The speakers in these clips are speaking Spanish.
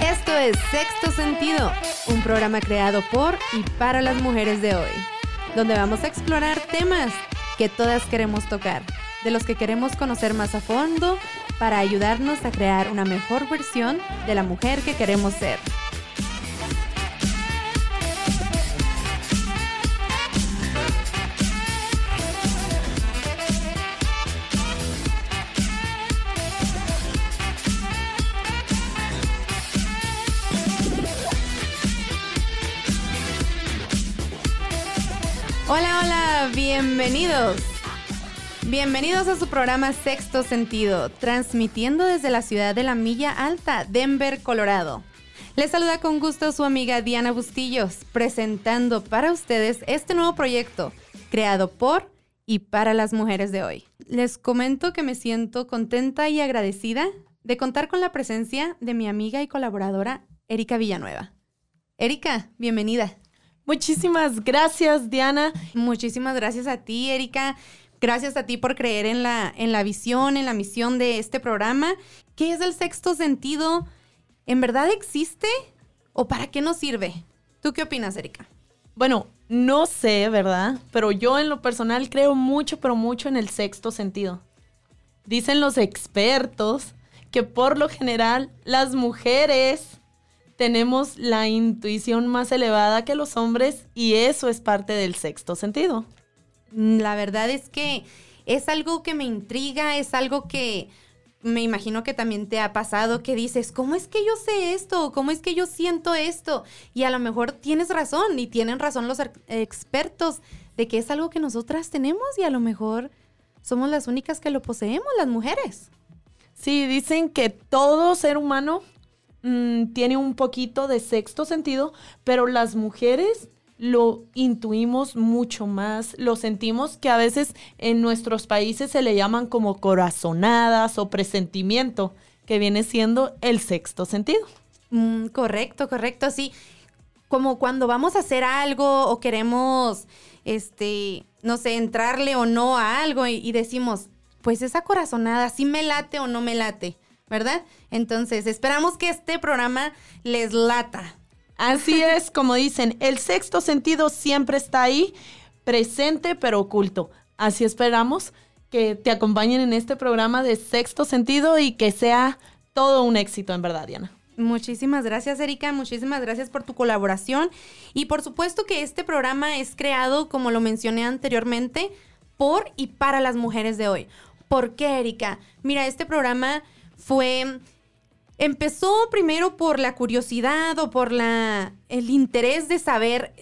Esto es Sexto Sentido, un programa creado por y para las mujeres de hoy, donde vamos a explorar temas que todas queremos tocar, de los que queremos conocer más a fondo para ayudarnos a crear una mejor versión de la mujer que queremos ser. Bienvenidos. Bienvenidos a su programa Sexto Sentido, transmitiendo desde la ciudad de la Milla Alta, Denver, Colorado. Les saluda con gusto su amiga Diana Bustillos, presentando para ustedes este nuevo proyecto, creado por y para las mujeres de hoy. Les comento que me siento contenta y agradecida de contar con la presencia de mi amiga y colaboradora Erika Villanueva. Erika, bienvenida. Muchísimas gracias, Diana. Muchísimas gracias a ti, Erika. Gracias a ti por creer en la, en la visión, en la misión de este programa. ¿Qué es el sexto sentido? ¿En verdad existe? ¿O para qué nos sirve? ¿Tú qué opinas, Erika? Bueno, no sé, ¿verdad? Pero yo en lo personal creo mucho, pero mucho en el sexto sentido. Dicen los expertos que por lo general las mujeres tenemos la intuición más elevada que los hombres y eso es parte del sexto sentido. Mm, la verdad es que es algo que me intriga, es algo que me imagino que también te ha pasado que dices, ¿cómo es que yo sé esto? ¿Cómo es que yo siento esto? Y a lo mejor tienes razón y tienen razón los expertos de que es algo que nosotras tenemos y a lo mejor somos las únicas que lo poseemos, las mujeres. Sí, dicen que todo ser humano Mm, tiene un poquito de sexto sentido, pero las mujeres lo intuimos mucho más, lo sentimos que a veces en nuestros países se le llaman como corazonadas o presentimiento, que viene siendo el sexto sentido. Mm, correcto, correcto, sí. Como cuando vamos a hacer algo o queremos, este, no sé, entrarle o no a algo y decimos, pues esa corazonada, ¿sí me late o no me late? ¿Verdad? Entonces, esperamos que este programa les lata. Así es, como dicen, el sexto sentido siempre está ahí, presente pero oculto. Así esperamos que te acompañen en este programa de sexto sentido y que sea todo un éxito, en verdad, Diana. Muchísimas gracias, Erika. Muchísimas gracias por tu colaboración. Y por supuesto que este programa es creado, como lo mencioné anteriormente, por y para las mujeres de hoy. ¿Por qué, Erika? Mira, este programa fue empezó primero por la curiosidad o por la el interés de saber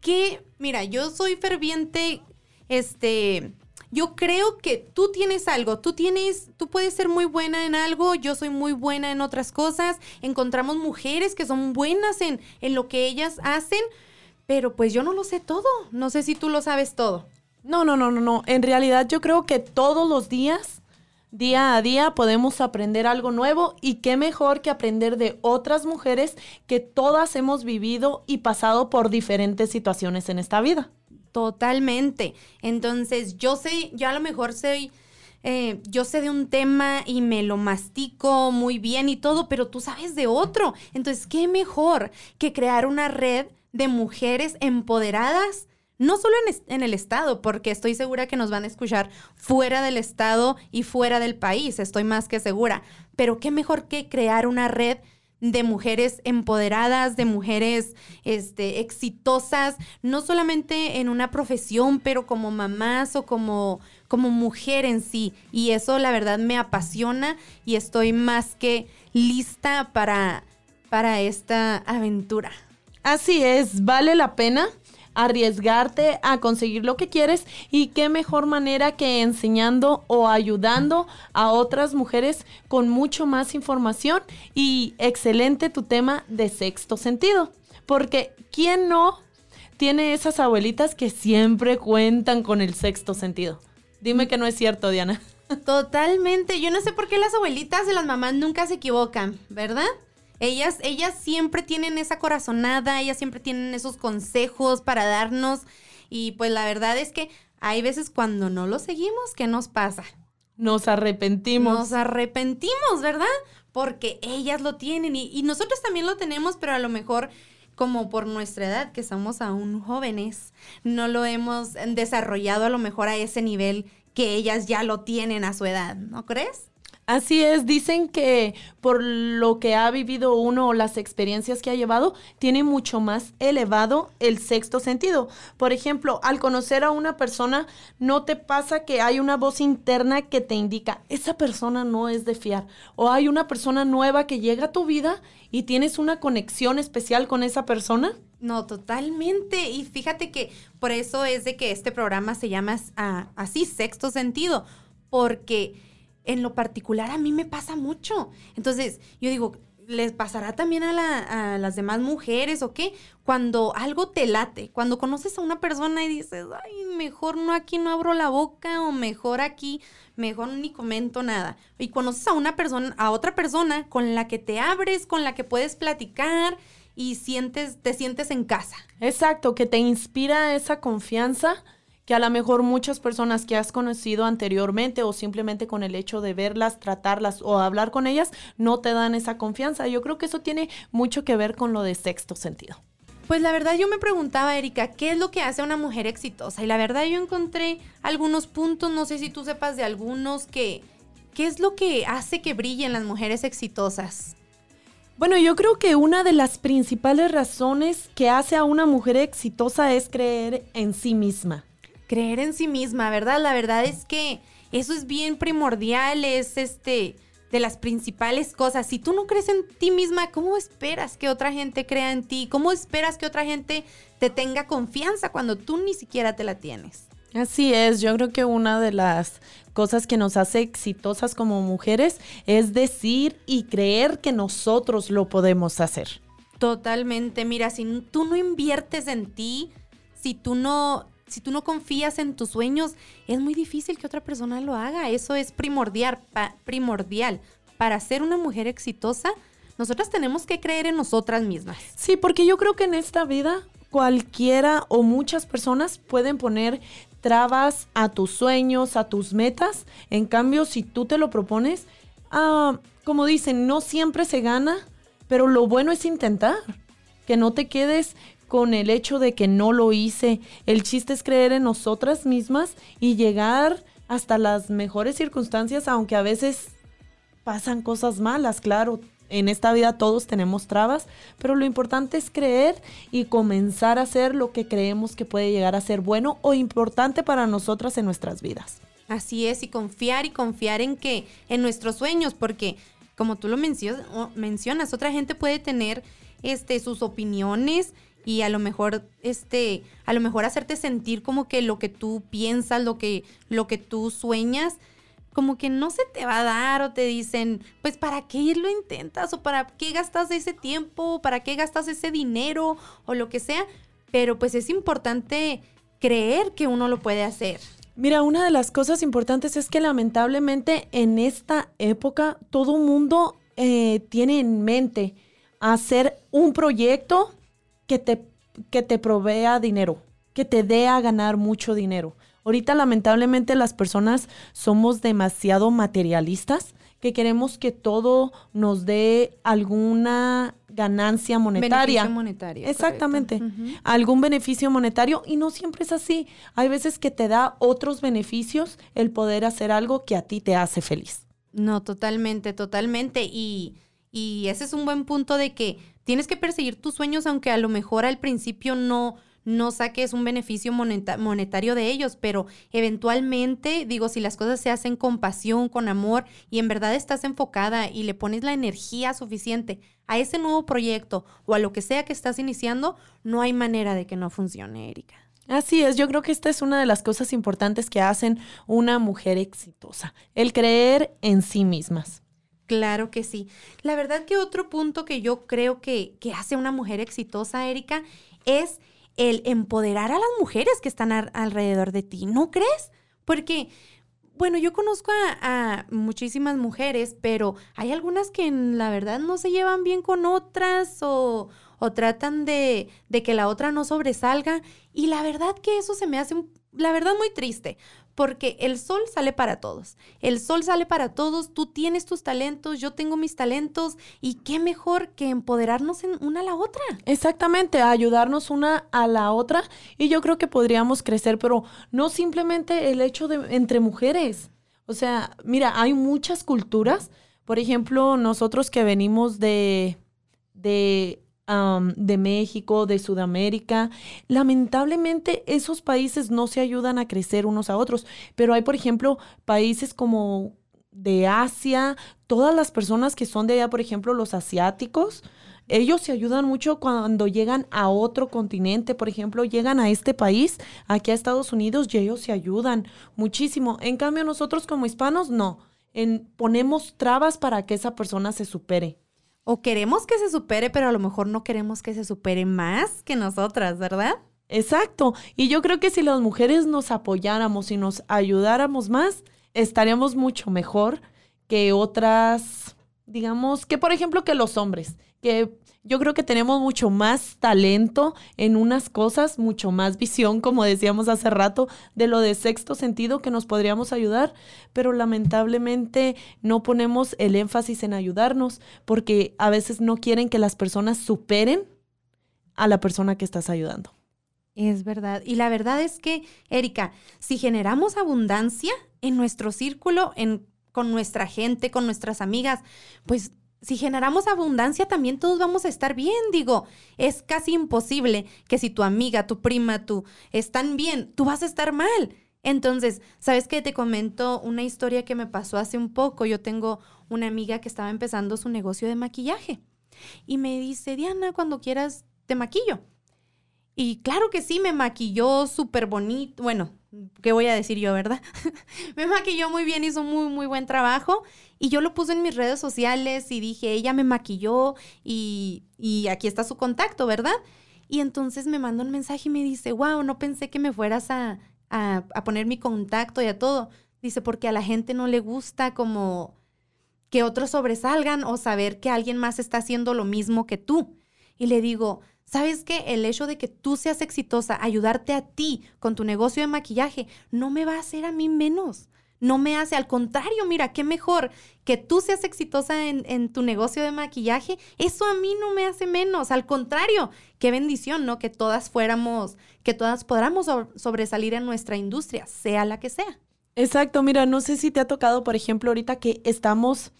que mira, yo soy ferviente este yo creo que tú tienes algo, tú tienes, tú puedes ser muy buena en algo, yo soy muy buena en otras cosas, encontramos mujeres que son buenas en, en lo que ellas hacen, pero pues yo no lo sé todo, no sé si tú lo sabes todo. No, no, no, no, no, en realidad yo creo que todos los días Día a día podemos aprender algo nuevo y qué mejor que aprender de otras mujeres que todas hemos vivido y pasado por diferentes situaciones en esta vida. Totalmente. Entonces, yo sé, yo a lo mejor soy, eh, yo sé de un tema y me lo mastico muy bien y todo, pero tú sabes de otro. Entonces, ¿qué mejor que crear una red de mujeres empoderadas? No solo en, el estado, porque estoy segura que nos van a escuchar fuera del estado y fuera del país, estoy más que segura, pero qué mejor que crear una red de mujeres empoderadas, de mujeres este, exitosas, no solamente en una profesión, pero como mamás o como, como mujer en sí. Y eso la verdad me apasiona y estoy más que lista para, para esta aventura. Así es, vale la pena arriesgarte a conseguir lo que quieres y qué mejor manera que enseñando o ayudando a otras mujeres con mucho más información y excelente tu tema de sexto sentido. Porque ¿quién no tiene esas abuelitas que siempre cuentan con el sexto sentido? Dime que no es cierto, Diana. Totalmente. Yo no sé por qué las abuelitas de las mamás nunca se equivocan, ¿verdad? Ellas, ellas siempre tienen esa corazonada, ellas siempre tienen esos consejos para darnos. Y pues la verdad es que hay veces cuando no lo seguimos, ¿qué nos pasa? Nos arrepentimos. Nos arrepentimos, ¿verdad? Porque ellas lo tienen y, y nosotros también lo tenemos, pero a lo mejor como por nuestra edad, que somos aún jóvenes, no lo hemos desarrollado a lo mejor a ese nivel que ellas ya lo tienen a su edad, ¿no crees? Así es, dicen que por lo que ha vivido uno o las experiencias que ha llevado, tiene mucho más elevado el sexto sentido. Por ejemplo, al conocer a una persona, no te pasa que hay una voz interna que te indica, esa persona no es de fiar. O hay una persona nueva que llega a tu vida y tienes una conexión especial con esa persona. No, totalmente. Y fíjate que por eso es de que este programa se llama ah, así, sexto sentido, porque en lo particular a mí me pasa mucho. Entonces, yo digo, ¿les pasará también a, las demás mujeres o qué? Cuando algo te late, cuando conoces a una persona y dices, ay, mejor no aquí no abro la boca o mejor aquí, mejor ni comento nada. Y conoces a una persona, a otra persona con la que te abres, con la que puedes platicar y sientes, te sientes en casa. Exacto, que te inspira esa confianza que a lo mejor muchas personas que has conocido anteriormente o simplemente con el hecho de verlas, tratarlas o hablar con ellas, no te dan esa confianza. Yo creo que eso tiene mucho que ver con lo de sexto sentido. Pues la verdad yo me preguntaba, Erika, ¿qué es lo que hace a una mujer exitosa? Y la verdad yo encontré algunos puntos, no sé si tú sepas de algunos, que, ¿qué es lo que hace que brillen las mujeres exitosas? Bueno, yo creo que una de las principales razones que hace a una mujer exitosa es creer en sí misma creer en sí misma, ¿verdad? La verdad es que eso es bien primordial, es este de las principales cosas. Si tú no crees en ti misma, ¿cómo esperas que otra gente crea en ti? ¿Cómo esperas que otra gente te tenga confianza cuando tú ni siquiera te la tienes? Así es, yo creo que una de las cosas que nos hace exitosas como mujeres es decir y creer que nosotros lo podemos hacer. Totalmente, mira, si tú no inviertes en ti, si tú no si tú no confías en tus sueños, es muy difícil que otra persona lo haga. Eso es primordial, primordial. Para ser una mujer exitosa, nosotras tenemos que creer en nosotras mismas. Sí, porque yo creo que en esta vida cualquiera o muchas personas pueden poner trabas a tus sueños, a tus metas. En cambio, si tú te lo propones, ah, como dicen, no siempre se gana, pero lo bueno es intentar. Que no te quedes con el hecho de que no lo hice. El chiste es creer en nosotras mismas y llegar hasta las mejores circunstancias, aunque a veces pasan cosas malas, claro. En esta vida todos tenemos trabas, pero lo importante es creer y comenzar a hacer lo que creemos que puede llegar a ser bueno o importante para nosotras en nuestras vidas. Así es, y confiar y confiar en que, en nuestros sueños, porque como tú lo mencionas, otra gente puede tener este, sus opiniones y a lo mejor este a lo mejor hacerte sentir como que lo que tú piensas, lo que lo que tú sueñas como que no se te va a dar o te dicen, pues para qué lo intentas o para qué gastas ese tiempo, para qué gastas ese dinero o lo que sea, pero pues es importante creer que uno lo puede hacer. Mira, una de las cosas importantes es que lamentablemente en esta época todo mundo eh, tiene en mente hacer un proyecto que te, que te provea dinero, que te dé a ganar mucho dinero. Ahorita lamentablemente las personas somos demasiado materialistas, que queremos que todo nos dé alguna ganancia monetaria. Beneficio monetario. Exactamente. Algún beneficio monetario y no siempre es así. Hay veces que te da otros beneficios el poder hacer algo que a ti te hace feliz. No, totalmente, totalmente. Y, y ese es un buen punto de que Tienes que perseguir tus sueños aunque a lo mejor al principio no, no saques un beneficio monetario de ellos, pero eventualmente, digo, si las cosas se hacen con pasión, con amor y en verdad estás enfocada y le pones la energía suficiente a ese nuevo proyecto o a lo que sea que estás iniciando, no hay manera de que no funcione, Erika. Así es, yo creo que esta es una de las cosas importantes que hacen una mujer exitosa, el creer en sí mismas. Claro que sí. La verdad que otro punto que yo creo que, que hace una mujer exitosa, Erika, es el empoderar a las mujeres que están alrededor de ti, ¿no crees? Porque, bueno, yo conozco a, muchísimas mujeres, pero hay algunas que la verdad no se llevan bien con otras o, o tratan de, de, que la otra no sobresalga. Y la verdad que eso se me hace la verdad muy triste, porque el sol sale para todos. El sol sale para todos, tú tienes tus talentos, yo tengo mis talentos y qué mejor que empoderarnos en una a la otra. Exactamente, ayudarnos una a la otra y yo creo que podríamos crecer, pero no simplemente el hecho de entre mujeres. O sea, mira, hay muchas culturas, por ejemplo, nosotros que venimos de de de México, de Sudamérica. Lamentablemente esos países no se ayudan a crecer unos a otros, pero hay, por ejemplo, países como de Asia, todas las personas que son de allá, por ejemplo, los asiáticos, ellos se ayudan mucho cuando llegan a otro continente, por ejemplo, llegan a este país, aquí a Estados Unidos, y ellos se ayudan muchísimo. En cambio, nosotros como hispanos, no. En, ponemos trabas para que esa persona se supere o queremos que se supere, pero a lo mejor no queremos que se supere más que nosotras, ¿verdad? Exacto. Y yo creo que si las mujeres nos apoyáramos y nos ayudáramos más, estaríamos mucho mejor que otras, digamos, que por ejemplo que los hombres, que yo creo que tenemos mucho más talento en unas cosas, mucho más visión, como decíamos hace rato, de lo de sexto sentido que nos podríamos ayudar, pero lamentablemente no ponemos el énfasis en ayudarnos porque a veces no quieren que las personas superen a la persona que estás ayudando. Es verdad. Y la verdad es que, Erika, si generamos abundancia en nuestro círculo, en, con nuestra gente, con nuestras amigas, pues si generamos abundancia, también todos vamos a estar bien. Digo, es casi imposible que si tu amiga, tu prima, tú están bien, tú vas a estar mal. Entonces, ¿sabes qué? Te comento una historia que me pasó hace un poco. Yo tengo una amiga que estaba empezando su negocio de maquillaje y me dice, Diana, cuando quieras, te maquillo. Y claro que sí, me maquilló súper bonito. Bueno, ¿qué voy a decir yo, verdad? me maquilló muy bien, hizo muy, muy buen trabajo. Y yo lo puse en mis redes sociales y dije, ella me maquilló y, y aquí está su contacto, ¿verdad? Y entonces me manda un mensaje y me dice, wow, no pensé que me fueras a, a, a poner mi contacto y a todo. Dice, porque a la gente no le gusta como que otros sobresalgan o saber que alguien más está haciendo lo mismo que tú. Y le digo, ¿Sabes qué? El hecho de que tú seas exitosa, ayudarte a ti con tu negocio de maquillaje, no me va a hacer a mí menos. No me hace, al contrario, mira, qué mejor que tú seas exitosa en, tu negocio de maquillaje. Eso a mí no me hace menos. Al contrario, qué bendición, ¿no? Que todas fuéramos, que todas podamos sobresalir en nuestra industria, sea la que sea. Exacto, mira, no sé si te ha tocado, por ejemplo, ahorita que estamos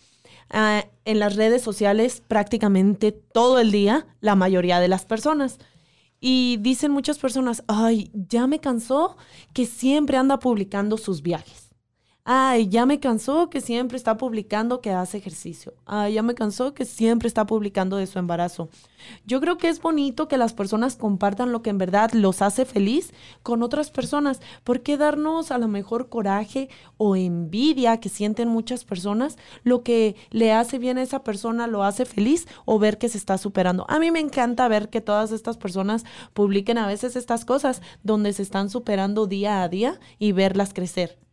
Ah, en las redes sociales prácticamente todo el día la mayoría de las personas. Y dicen muchas personas, ay, ya me cansó que siempre anda publicando sus viajes Ay, ya me cansó que siempre está publicando que hace ejercicio. Ay, ya me cansó que siempre está publicando de su embarazo. Yo creo que es bonito que las personas compartan lo que en verdad los hace feliz con otras personas. ¿Por qué darnos a lo mejor coraje o envidia que sienten muchas personas? Lo que le hace bien a esa persona lo hace feliz o ver que se está superando. A mí me encanta ver que todas estas personas publiquen a veces estas cosas donde se están superando día a día y verlas crecer.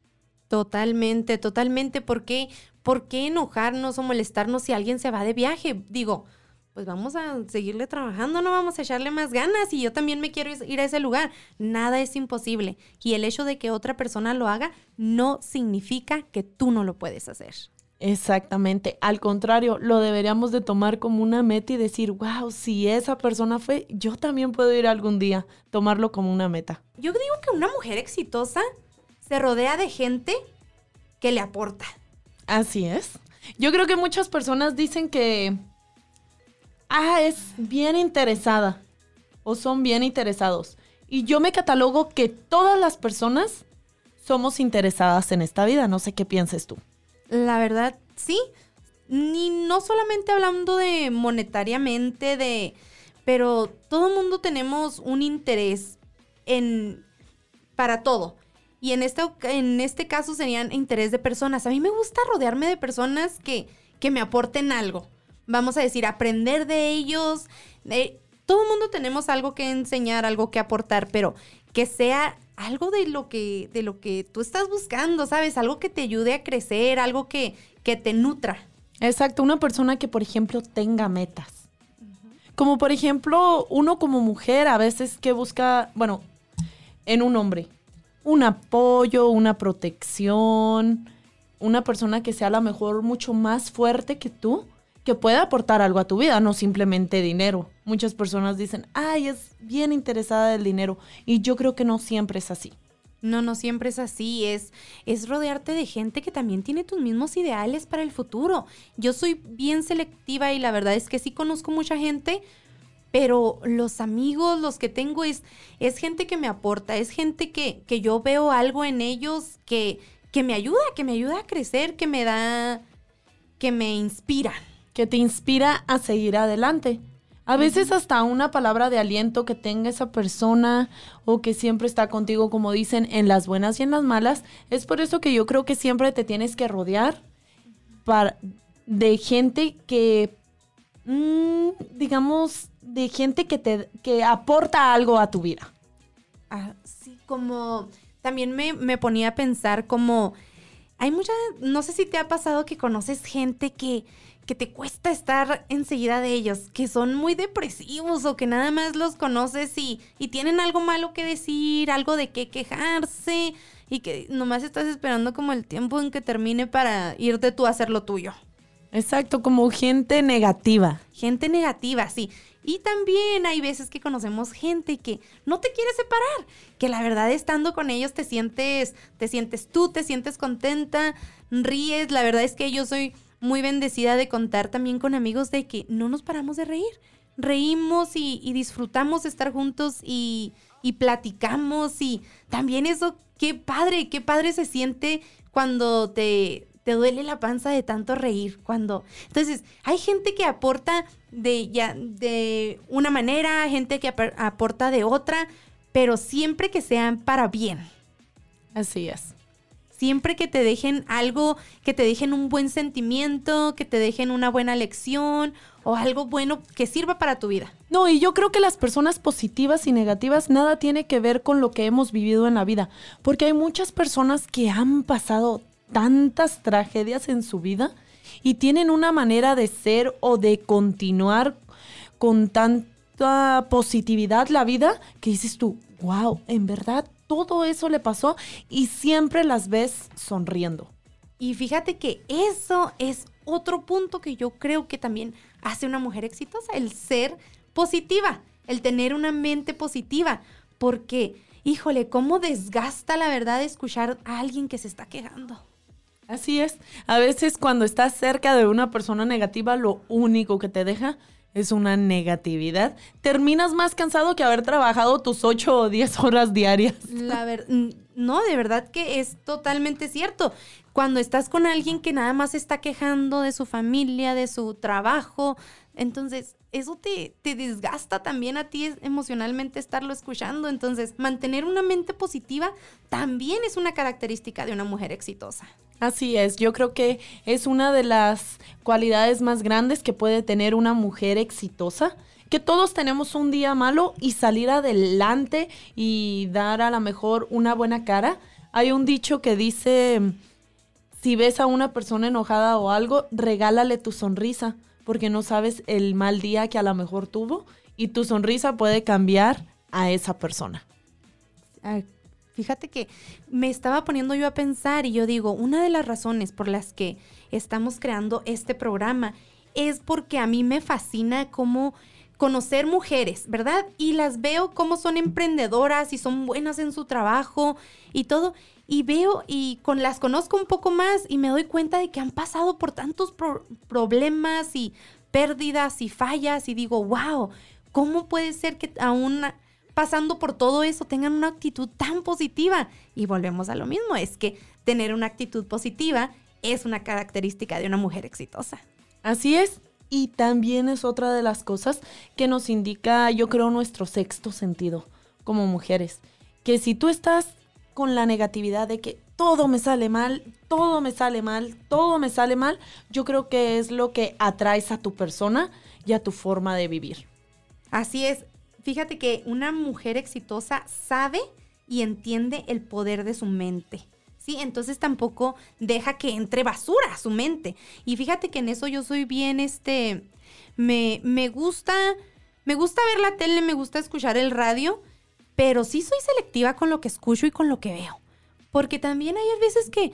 Totalmente, totalmente. ¿Por qué, ¿Por qué enojarnos o molestarnos si alguien se va de viaje? Digo, pues vamos a seguirle trabajando, no vamos a echarle más ganas y yo también me quiero ir a ese lugar. Nada es imposible. Y el hecho de que otra persona lo haga no significa que tú no lo puedes hacer. Exactamente. Al contrario, lo deberíamos de tomar como una meta y decir, wow, si esa persona fue, yo también puedo ir algún día. Tomarlo como una meta. Yo digo que una mujer exitosa se rodea de gente que le aporta. Así es. Yo creo que muchas personas dicen que, ah, es bien interesada o son bien interesados. Y yo me catalogo que todas las personas somos interesadas en esta vida. No sé qué pienses tú. La verdad, sí. Ni no solamente hablando de monetariamente, de. Pero todo el mundo tenemos un interés en. para todo. Y en este, en este caso serían interés de personas. A mí me gusta rodearme de personas que, que me aporten algo. Vamos a decir, aprender de ellos. todo el mundo tenemos algo que enseñar, algo que aportar, pero que sea algo de lo que, de lo que tú estás buscando, ¿sabes? Algo que te ayude a crecer, algo que, que te nutra. Exacto, una persona que, por ejemplo, tenga metas. Como por ejemplo, uno como mujer a veces que busca, bueno, en un hombre, un apoyo, una protección, una persona que sea a lo mejor mucho más fuerte que tú, que pueda aportar algo a tu vida, no simplemente dinero. Muchas personas dicen, ay, es bien interesada del dinero. Y yo creo que no siempre es así. No, no siempre es así, es, es rodearte de gente que también tiene tus mismos ideales para el futuro. Yo soy bien selectiva y la verdad es que sí conozco mucha gente, pero los amigos, los que tengo, es, es gente que me aporta, es gente que, que yo veo algo en ellos que, que me ayuda, que me ayuda a crecer, que me da, que me inspira. Que te inspira a seguir adelante. A veces hasta una palabra de aliento que tenga esa persona o que siempre está contigo, como dicen, en las buenas y en las malas. Es por eso que yo creo que siempre te tienes que rodear para, de gente que, mm, digamos, de gente que te que aporta algo a tu vida. Así como también me, me ponía a pensar como hay mucha, no sé si te ha pasado que conoces gente que que te cuesta estar enseguida de ellos, que son muy depresivos o que nada más los conoces y, y tienen algo malo que decir, algo de qué quejarse y que nomás estás esperando como el tiempo en que termine para irte tú a hacer lo tuyo. Exacto, como gente negativa. Gente negativa, sí. Y también hay veces que conocemos gente que no te quiere separar, que la verdad estando con ellos te sientes, te sientes tú, te sientes contenta, ríes. La verdad es que yo soy muy bendecida de contar también con amigos de que no nos paramos de reír. Reímos y, disfrutamos de estar juntos y, y platicamos y también eso, qué padre, qué padre se siente cuando te, te duele la panza de tanto reír cuando entonces hay gente que aporta de ya de una manera gente que aporta de otra pero siempre que sean para bien así es Siempre que te dejen algo, que te dejen un buen sentimiento, que te dejen una buena lección o algo bueno que sirva para tu vida. No, y yo creo que las personas positivas y negativas nada tiene que ver con lo que hemos vivido en la vida, porque hay muchas personas que han pasado tantas tragedias en su vida y tienen una manera de ser o de continuar con tanta positividad la vida que dices tú, wow, en verdad todo eso le pasó y siempre las ves sonriendo. Y fíjate que eso es otro punto que yo creo que también hace una mujer exitosa, el ser positiva, el tener una mente positiva, porque, híjole, cómo desgasta la verdad escuchar a alguien que se está quejando. Así es, a veces cuando estás cerca de una persona negativa, lo único que te deja es una negatividad, terminas más cansado que haber trabajado tus 8 o 10 horas diarias. La ver no, de verdad que es totalmente cierto. Cuando estás con alguien que nada más está quejando de su familia, de su trabajo, entonces eso te, te desgasta también a ti emocionalmente estarlo escuchando. Entonces, mantener una mente positiva también es una característica de una mujer exitosa. Así es, yo creo que es una de las cualidades más grandes que puede tener una mujer exitosa, que todos tenemos un día malo y salir adelante y dar a lo mejor una buena cara. Hay un dicho que dice, si ves a una persona enojada o algo, regálale tu sonrisa, porque no sabes el mal día que a lo mejor tuvo y tu sonrisa puede cambiar a esa persona. Fíjate que me estaba poniendo yo a pensar y yo digo, una de las razones por las que estamos creando este programa es porque a mí me fascina cómo conocer mujeres, ¿verdad? Y las veo cómo son emprendedoras y son buenas en su trabajo y todo. Y veo y con las conozco un poco más y me doy cuenta de que han pasado por tantos problemas y pérdidas y fallas y digo, wow, ¿cómo puede ser que aún pasando por todo eso tengan una actitud tan positiva. Y volvemos a lo mismo, es que tener una actitud positiva es una característica de una mujer exitosa. Así es. Y también es otra de las cosas que nos indica, yo creo, nuestro sexto sentido como mujeres. Que si tú estás con la negatividad de que todo me sale mal, todo me sale mal, todo me sale mal, yo creo que es lo que atraes a tu persona y a tu forma de vivir. Así es, fíjate que una mujer exitosa sabe y entiende el poder de su mente. Sí, entonces tampoco deja que entre basura a su mente. Y fíjate que en eso yo soy bien, este, me, me gusta, me gusta ver la tele, me gusta escuchar el radio, pero sí soy selectiva con lo que escucho y con lo que veo. Porque también hay veces que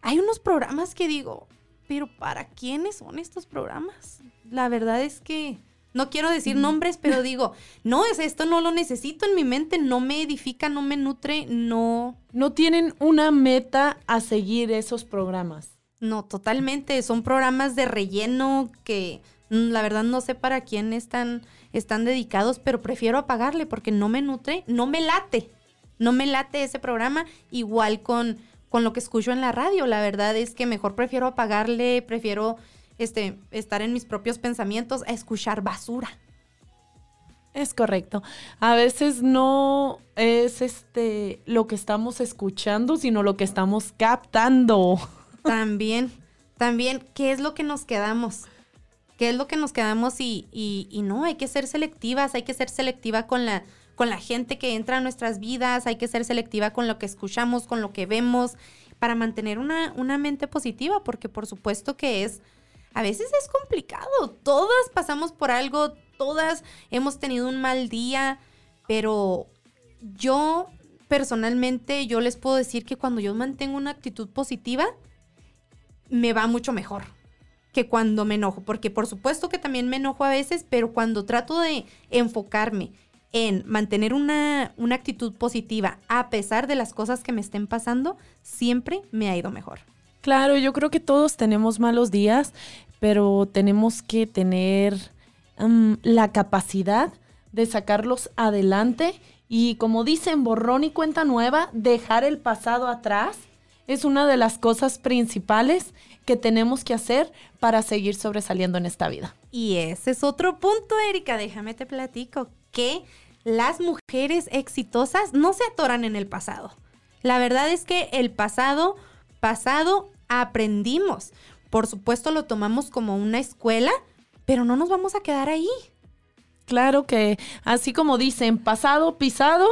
hay unos programas que digo, pero ¿para quiénes son estos programas? La verdad es que no quiero decir nombres, pero digo, no, es esto no lo necesito en mi mente, no me edifica, no me nutre, no. No tienen una meta a seguir esos programas. No, totalmente. Son programas de relleno que la verdad no sé para quién están, están dedicados, pero prefiero apagarle porque no me nutre, no me late. No me late ese programa, igual con, con lo que escucho en la radio. La verdad es que mejor prefiero apagarle, prefiero este, estar en mis propios pensamientos a escuchar basura. Es correcto. A veces no es este lo que estamos escuchando, sino lo que estamos captando. También, también, ¿qué es lo que nos quedamos? ¿Qué es lo que nos quedamos? Y, y, no, hay que ser selectivas, hay que ser selectiva con la, con la gente que entra a nuestras vidas, hay que ser selectiva con lo que escuchamos, con lo que vemos, para mantener una, una mente positiva, porque por supuesto que es, a veces es complicado, todas pasamos por algo, todas hemos tenido un mal día, pero yo personalmente, yo les puedo decir que cuando yo mantengo una actitud positiva, me va mucho mejor que cuando me enojo, porque por supuesto que también me enojo a veces, pero cuando trato de enfocarme en mantener una, una, actitud positiva a pesar de las cosas que me estén pasando, siempre me ha ido mejor. Claro, yo creo que todos tenemos malos días, pero tenemos que tener mm, la capacidad de sacarlos adelante y como dicen, borrón y cuenta nueva, dejar el pasado atrás es una de las cosas principales que tenemos que hacer para seguir sobresaliendo en esta vida. Y ese es otro punto, Erika, déjame te platico, que las mujeres exitosas no se atoran en el pasado. La verdad es que el pasado, pasado, aprendimos. Por supuesto lo tomamos como una escuela, pero no nos vamos a quedar ahí. Claro que, así como dicen, pasado, pisado,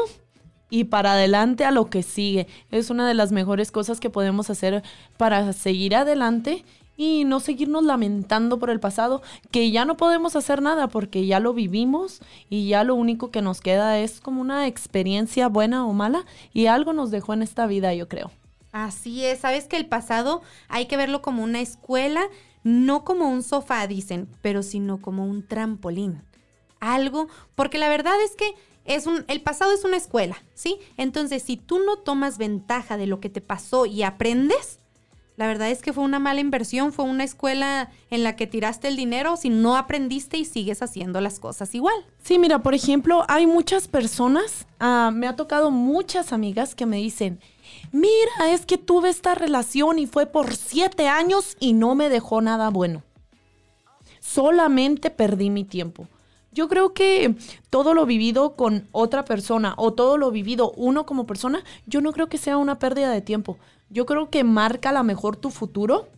y para adelante a lo que sigue. Es una de las mejores cosas que podemos hacer para seguir adelante y no seguirnos lamentando por el pasado, que ya no podemos hacer nada porque ya lo vivimos y ya lo único que nos queda es como una experiencia buena o mala y algo nos dejó en esta vida, yo creo. Así es, sabes que el pasado hay que verlo como una escuela, no como un sofá, dicen, pero sino como un trampolín. Algo, porque la verdad es que es un, el pasado es una escuela, ¿sí? Entonces, si tú no tomas ventaja de lo que te pasó y aprendes, la verdad es que fue una mala inversión, fue una escuela en la que tiraste el dinero si no aprendiste y sigues haciendo las cosas igual. Sí, mira, por ejemplo, hay muchas personas, ah, me ha tocado muchas amigas que me dicen, mira, es que tuve esta relación y fue por siete años y no me dejó nada bueno. Solamente perdí mi tiempo. Yo creo que todo lo vivido con otra persona o todo lo vivido uno como persona, yo no creo que sea una pérdida de tiempo. Yo creo que marca a lo mejor tu futuro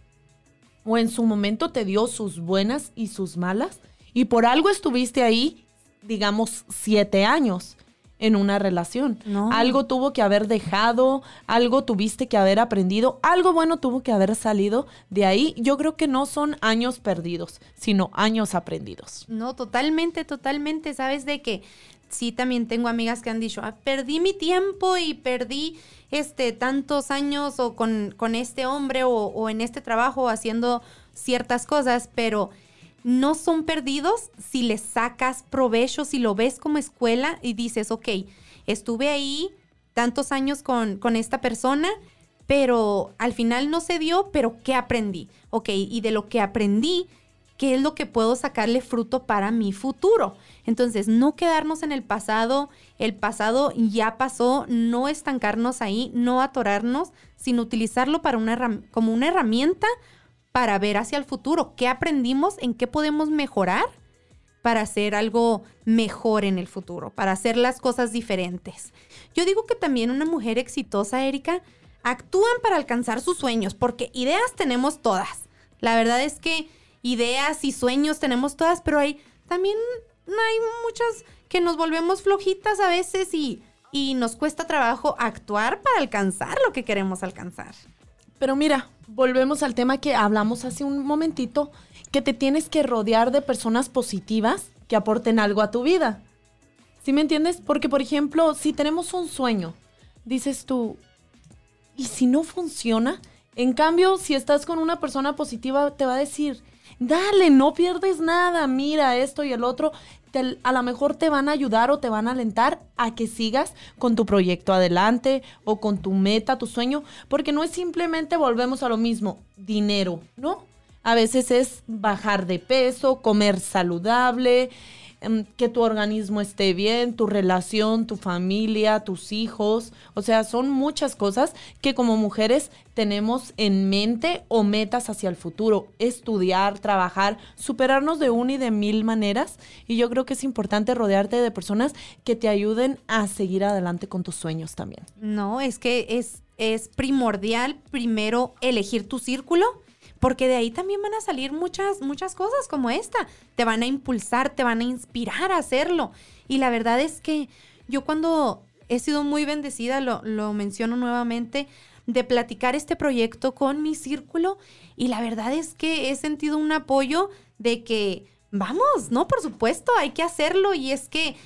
o en su momento te dio sus buenas y sus malas y por algo estuviste ahí, digamos, siete años en una relación. Algo tuvo que haber dejado, algo tuviste que haber aprendido, algo bueno tuvo que haber salido de ahí. Yo creo que no son años perdidos, sino años aprendidos. No, totalmente, totalmente. Sabes de que sí también tengo amigas que han dicho, ah, perdí mi tiempo y perdí este tantos años o con, con este hombre o, o en este trabajo haciendo ciertas cosas, pero no son perdidos si les sacas provecho, si lo ves como escuela y dices, ok, estuve ahí tantos años con, con esta persona, pero al final no se dio, pero ¿qué aprendí? Ok, y de lo que aprendí, ¿qué es lo que puedo sacarle fruto para mi futuro? Entonces, no quedarnos en el pasado, el pasado ya pasó, no estancarnos ahí, no atorarnos, sino utilizarlo para una, como una herramienta para ver hacia el futuro qué aprendimos, en qué podemos mejorar para hacer algo mejor en el futuro, para hacer las cosas diferentes. Yo digo que también una mujer exitosa, Erika, actúan para alcanzar sus sueños, porque ideas tenemos todas. La verdad es que ideas y sueños tenemos todas, pero hay también hay muchas que nos volvemos flojitas a veces y, y nos cuesta trabajo actuar para alcanzar lo que queremos alcanzar. Pero mira, volvemos al tema que hablamos hace un momentito, que te tienes que rodear de personas positivas que aporten algo a tu vida. ¿Sí me entiendes? Porque, por ejemplo, si tenemos un sueño, dices tú, ¿y si no funciona? En cambio, si estás con una persona positiva, te va a decir, dale, no pierdes nada, mira esto y el otro. A lo mejor te van a ayudar o te van a alentar a que sigas con tu proyecto adelante o con tu meta, tu sueño, porque no es simplemente volvemos a lo mismo, dinero, ¿no? A veces es bajar de peso, comer saludable, que tu organismo esté bien, tu relación, tu familia, tus hijos. O sea, son muchas cosas que como mujeres tenemos en mente o metas hacia el futuro. Estudiar, trabajar, superarnos de una y de mil maneras. Y yo creo que es importante rodearte de personas que te ayuden a seguir adelante con tus sueños también. No, es que es, es primordial primero elegir tu círculo porque de ahí también van a salir muchas, muchas cosas como esta. Te van a impulsar, te van a inspirar a hacerlo. Y la verdad es que yo cuando he sido muy bendecida, lo, lo menciono nuevamente, de platicar este proyecto con mi círculo y la verdad es que he sentido un apoyo de que Vamos, no, por supuesto, hay que hacerlo y es que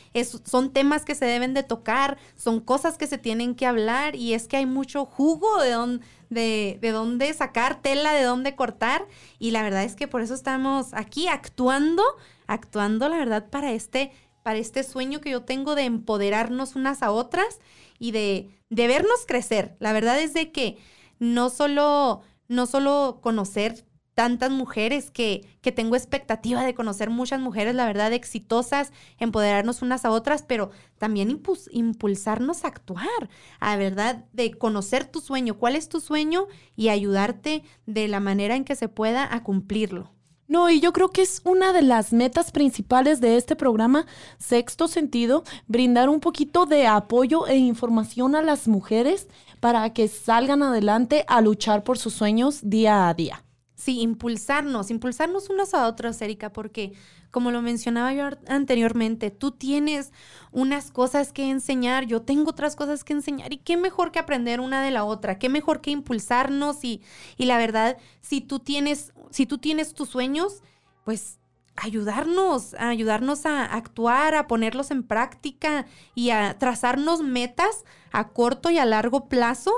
son temas que se deben de tocar, son cosas que se tienen que hablar y es que hay mucho jugo de, de, de dónde sacar tela, de dónde cortar y la verdad es que por eso estamos aquí actuando, actuando la verdad para este, para este sueño que yo tengo de empoderarnos unas a otras y de, de vernos crecer. La verdad es de que no solo, no solo conocer tantas mujeres que, que tengo expectativa de conocer muchas mujeres, la verdad, exitosas, empoderarnos unas a otras, pero también impulsarnos a actuar, a verdad, de conocer tu sueño, cuál es tu sueño y ayudarte de la manera en que se pueda a cumplirlo. No, y yo creo que es una de las metas principales de este programa, Sexto Sentido, brindar un poquito de apoyo e información a las mujeres para que salgan adelante a luchar por sus sueños día a día. Sí, impulsarnos, impulsarnos unos a otros, Erika, porque como lo mencionaba yo anteriormente, tú tienes unas cosas que enseñar, yo tengo otras cosas que enseñar y qué mejor que aprender una de la otra, qué mejor que impulsarnos y, y la verdad, si tú tienes, si tú tienes tus sueños, pues ayudarnos, ayudarnos a actuar, a ponerlos en práctica y a trazarnos metas a corto y a largo plazo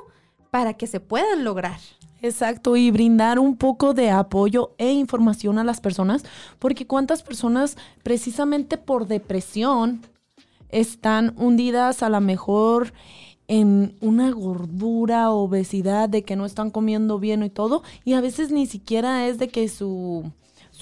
para que se puedan lograr. Exacto, y brindar un poco de apoyo e información a las personas, porque cuántas personas precisamente por depresión están hundidas a lo mejor en una gordura, obesidad, de que no están comiendo bien y todo, y a veces ni siquiera es de que su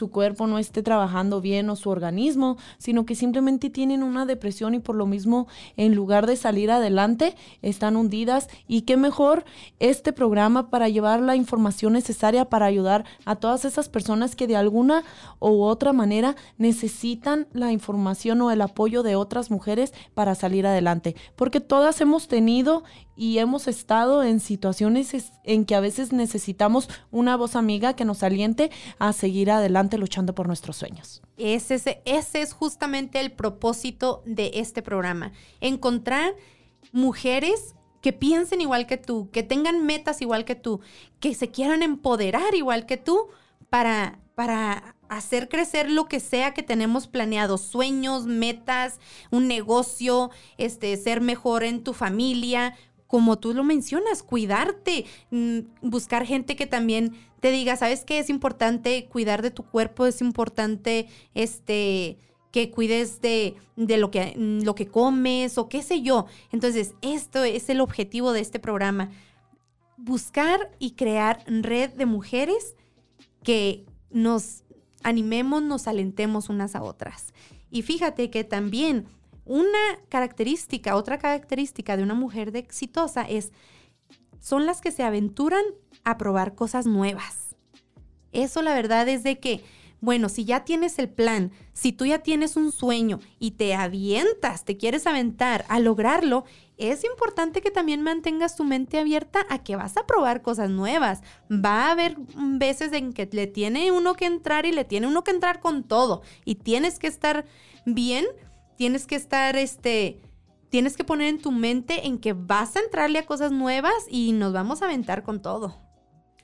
su cuerpo no esté trabajando bien o su organismo, sino que simplemente tienen una depresión y por lo mismo en lugar de salir adelante están hundidas. Y qué mejor este programa para llevar la información necesaria para ayudar a todas esas personas que de alguna u otra manera necesitan la información o el apoyo de otras mujeres para salir adelante, porque todas hemos tenido y hemos estado en situaciones en que a veces necesitamos una voz amiga que nos aliente a seguir adelante luchando por nuestros sueños. Ese, es justamente el propósito de este programa, encontrar mujeres que piensen igual que tú, que tengan metas igual que tú, que se quieran empoderar igual que tú para, para hacer crecer lo que sea que tenemos planeado, sueños, metas, un negocio, este, ser mejor en tu familia, como tú lo mencionas, cuidarte, mm, buscar gente que también te diga, ¿sabes qué? Es importante cuidar de tu cuerpo, es importante este que cuides de, lo, que, mm, lo que comes o qué sé yo. Entonces, esto es el objetivo de este programa. Buscar y crear red de mujeres que nos animemos, nos alentemos unas a otras. Y fíjate que también una característica, otra característica de una mujer de exitosa es, son las que se aventuran a probar cosas nuevas. Eso la verdad es de que, bueno, si ya tienes el plan, si tú ya tienes un sueño y te avientas, te quieres aventar a lograrlo, es importante que también mantengas tu mente abierta a que vas a probar cosas nuevas. Va a haber veces en que le tiene uno que entrar y le tiene uno que entrar con todo y tienes que estar bien tienes que estar, este, tienes que poner en tu mente en que vas a entrarle a cosas nuevas y nos vamos a aventar con todo.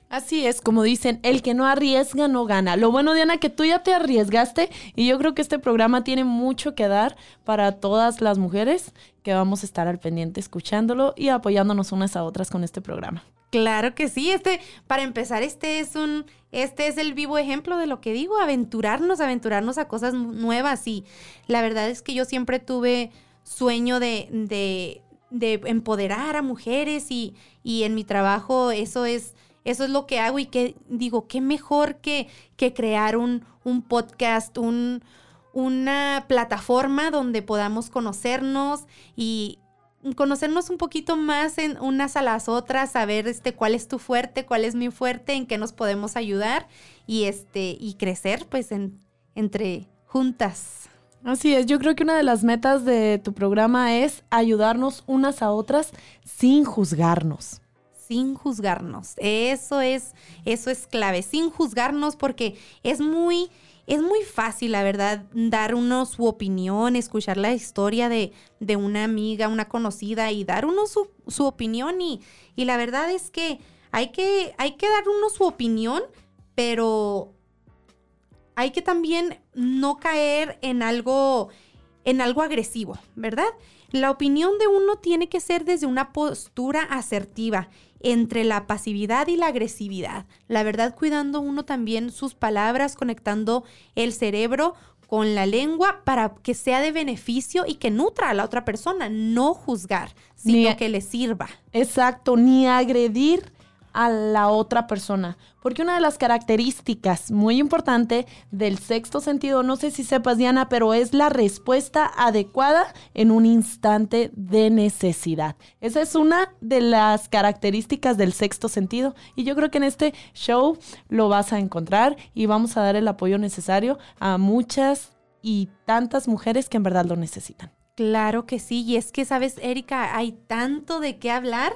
Así es, como dicen, el que no arriesga no gana. Lo bueno, Diana, que tú ya te arriesgaste y yo creo que este programa tiene mucho que dar para todas las mujeres que vamos a estar al pendiente escuchándolo y apoyándonos unas a otras con este programa. Claro que sí, este, para empezar, este es un, este es el vivo ejemplo de lo que digo, aventurarnos, aventurarnos a cosas nuevas. Y la verdad es que yo siempre tuve sueño de, de, de empoderar a mujeres y, y en mi trabajo eso es eso es lo que hago y que digo, qué mejor que, que crear un, un podcast, un, una plataforma donde podamos conocernos y conocernos un poquito más en unas a las otras, saber este cuál es tu fuerte, cuál es mi fuerte, en qué nos podemos ayudar y este y crecer pues en, entre juntas. Así es, yo creo que una de las metas de tu programa es ayudarnos unas a otras sin juzgarnos sin juzgarnos. Eso es, eso es clave, sin juzgarnos porque es muy, es muy fácil, la verdad, dar uno su opinión, escuchar la historia de, de una amiga, una conocida y dar uno su, su opinión y, y, la verdad es que hay, que hay que dar uno su opinión, pero hay que también no caer en algo, en algo agresivo, ¿verdad? La opinión de uno tiene que ser desde una postura asertiva entre la pasividad y la agresividad. La verdad, cuidando uno también sus palabras, conectando el cerebro con la lengua para que sea de beneficio y que nutra a la otra persona, no juzgar, sino que le sirva. Exacto, ni agredir a la otra persona. Porque una de las características muy importante del sexto sentido, no sé si sepas Diana, pero es la respuesta adecuada en un instante de necesidad. Esa es una de las características del sexto sentido y yo creo que en este show lo vas a encontrar y vamos a dar el apoyo necesario a muchas y tantas mujeres que en verdad lo necesitan. Claro que sí, y es que, sabes, Erika, hay tanto de qué hablar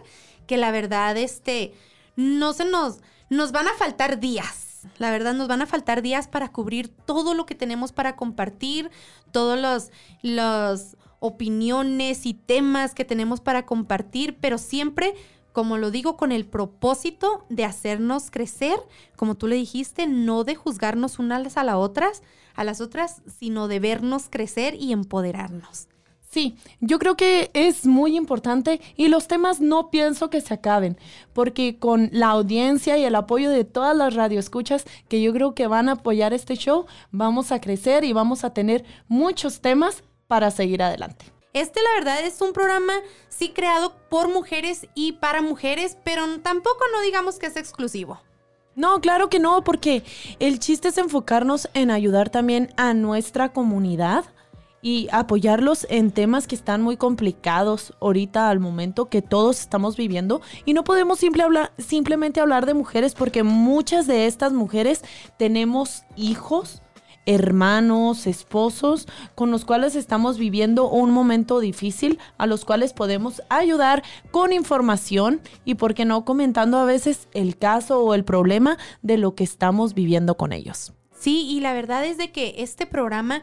que la verdad, este, no se nos, nos van a faltar días. La verdad, nos van a faltar días para cubrir todo lo que tenemos para compartir, todos los, los opiniones y temas que tenemos para compartir, pero siempre, como lo digo, con el propósito de hacernos crecer, como tú le dijiste, no de juzgarnos unas a las otras, a las otras, sino de vernos crecer y empoderarnos. Sí, yo creo que es muy importante y los temas no pienso que se acaben, porque con la audiencia y el apoyo de todas las radioescuchas que yo creo que van a apoyar este show, vamos a crecer y vamos a tener muchos temas para seguir adelante. Este, la verdad, es un programa sí creado por mujeres y para mujeres, pero tampoco no digamos que es exclusivo. No, claro que no, porque el chiste es enfocarnos en ayudar también a nuestra comunidad y apoyarlos en temas que están muy complicados ahorita al momento que todos estamos viviendo y no podemos simplemente hablar de mujeres porque muchas de estas mujeres tenemos hijos hermanos, esposos, con los cuales estamos viviendo un momento difícil, a los cuales podemos ayudar con información y, por qué no, comentando a veces el caso o el problema de lo que estamos viviendo con ellos. Sí, y la verdad es de que este programa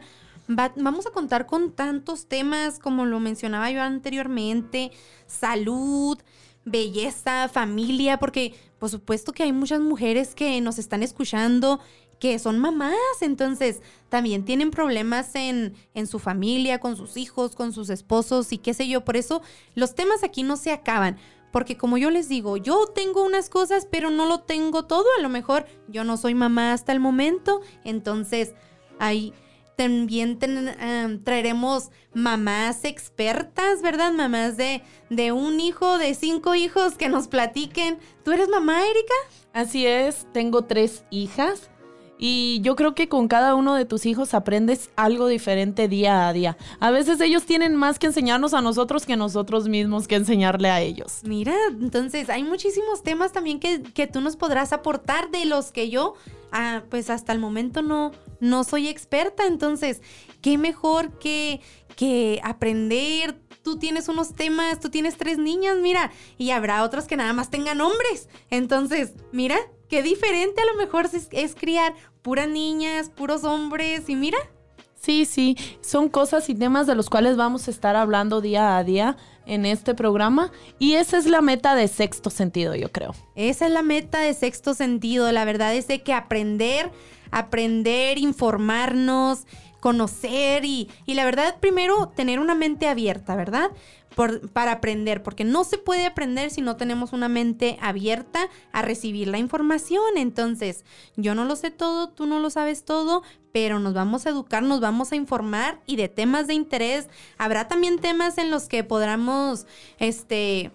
vamos a contar con tantos temas como lo mencionaba yo anteriormente, salud, belleza, familia, porque por supuesto que hay muchas mujeres que nos están escuchando que son mamás, entonces también tienen problemas en, en, su familia, con sus hijos, con sus esposos y qué sé yo. Por eso los temas aquí no se acaban. Porque como yo les digo, yo tengo unas cosas, pero no lo tengo todo. A lo mejor yo no soy mamá hasta el momento. Entonces hay también em, traeremos mamás expertas, ¿verdad? Mamás de, de un hijo, de cinco hijos que nos platiquen. ¿Tú eres mamá, Erika? Así es, tengo tres hijas. Y yo creo que con cada uno de tus hijos aprendes algo diferente día a día. A veces ellos tienen más que enseñarnos a nosotros que nosotros mismos que enseñarle a ellos. Mira, entonces hay muchísimos temas también que, que tú nos podrás aportar de los que yo ah, pues hasta el momento no, no soy experta, entonces, ¿qué mejor que, que aprender? Tú tienes unos temas, tú tienes tres niñas, mira, y habrá otros que nada más tengan hombres. Entonces, mira, qué diferente a lo mejor es, es criar puras niñas, puros hombres, y mira, Sí, sí, son cosas y temas de los cuales vamos a estar hablando día a día en este programa y esa es la meta de sexto sentido, yo creo. Esa es la meta de sexto sentido, la verdad es de que aprender, aprender, informarnos, conocer y, y la verdad primero tener una mente abierta, ¿verdad? Para aprender, porque no se puede aprender si no tenemos una mente abierta a recibir la información. Entonces, yo no lo sé todo, tú no lo sabes todo, pero nos vamos a educar, nos vamos a informar y de temas de interés. Habrá también temas en los que podamos, este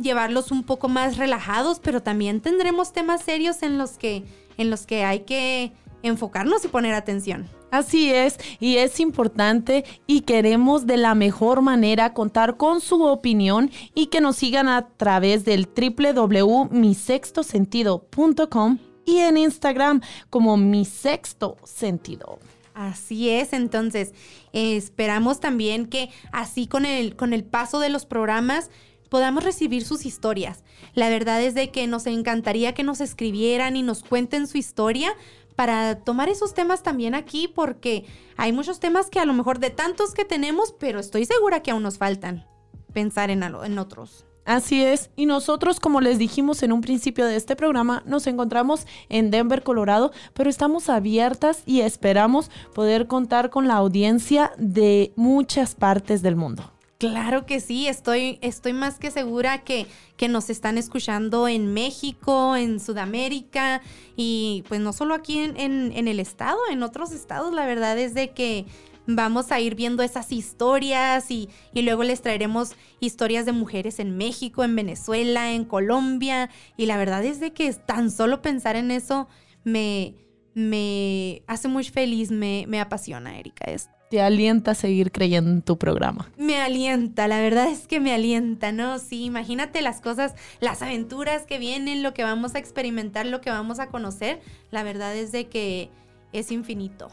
llevarlos un poco más relajados, pero también tendremos temas serios en los que en los que hay que enfocarnos y poner atención. Así es, y es importante y queremos de la mejor manera contar con su opinión y que nos sigan a través del www.misextosentido.com y en Instagram como mi sexto sentido. Así es, entonces esperamos también que así con el, con el paso de los programas podamos recibir sus historias. La verdad es de que nos encantaría que nos escribieran y nos cuenten su historia para tomar esos temas también aquí porque hay muchos temas que a lo mejor de tantos que tenemos, pero estoy segura que aún nos faltan pensar en, en otros. Así es, y nosotros, como les dijimos en un principio de este programa, nos encontramos en Denver, Colorado, pero estamos abiertas y esperamos poder contar con la audiencia de muchas partes del mundo. Claro que sí, estoy, estoy más que segura que, que, nos están escuchando en México, en Sudamérica y pues no solo aquí en, en, el estado, en otros estados. La verdad es de que vamos a ir viendo esas historias y, y, luego les traeremos historias de mujeres en México, en Venezuela, en Colombia. Y la verdad es de que tan solo pensar en eso me, me hace muy feliz, me, me apasiona, Erika. Esto te alienta a seguir creyendo en tu programa? Me alienta, la verdad es que me alienta, ¿no? Sí, imagínate las cosas, las aventuras que vienen, lo que vamos a experimentar, lo que vamos a conocer. La verdad es de que es infinito.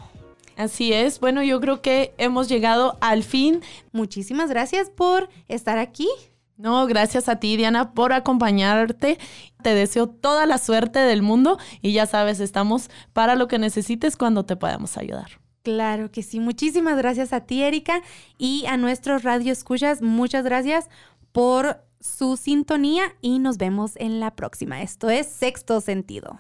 Así es. Bueno, yo creo que hemos llegado al fin. Muchísimas gracias por estar aquí. No, gracias a ti, Diana, por acompañarte. Te deseo toda la suerte del mundo y ya sabes, estamos para lo que necesites cuando te podamos ayudar. Claro que sí. Muchísimas gracias a ti, Erika, y a nuestros radio escuchas. Muchas gracias por su sintonía y nos vemos en la próxima. Esto es Sexto Sentido.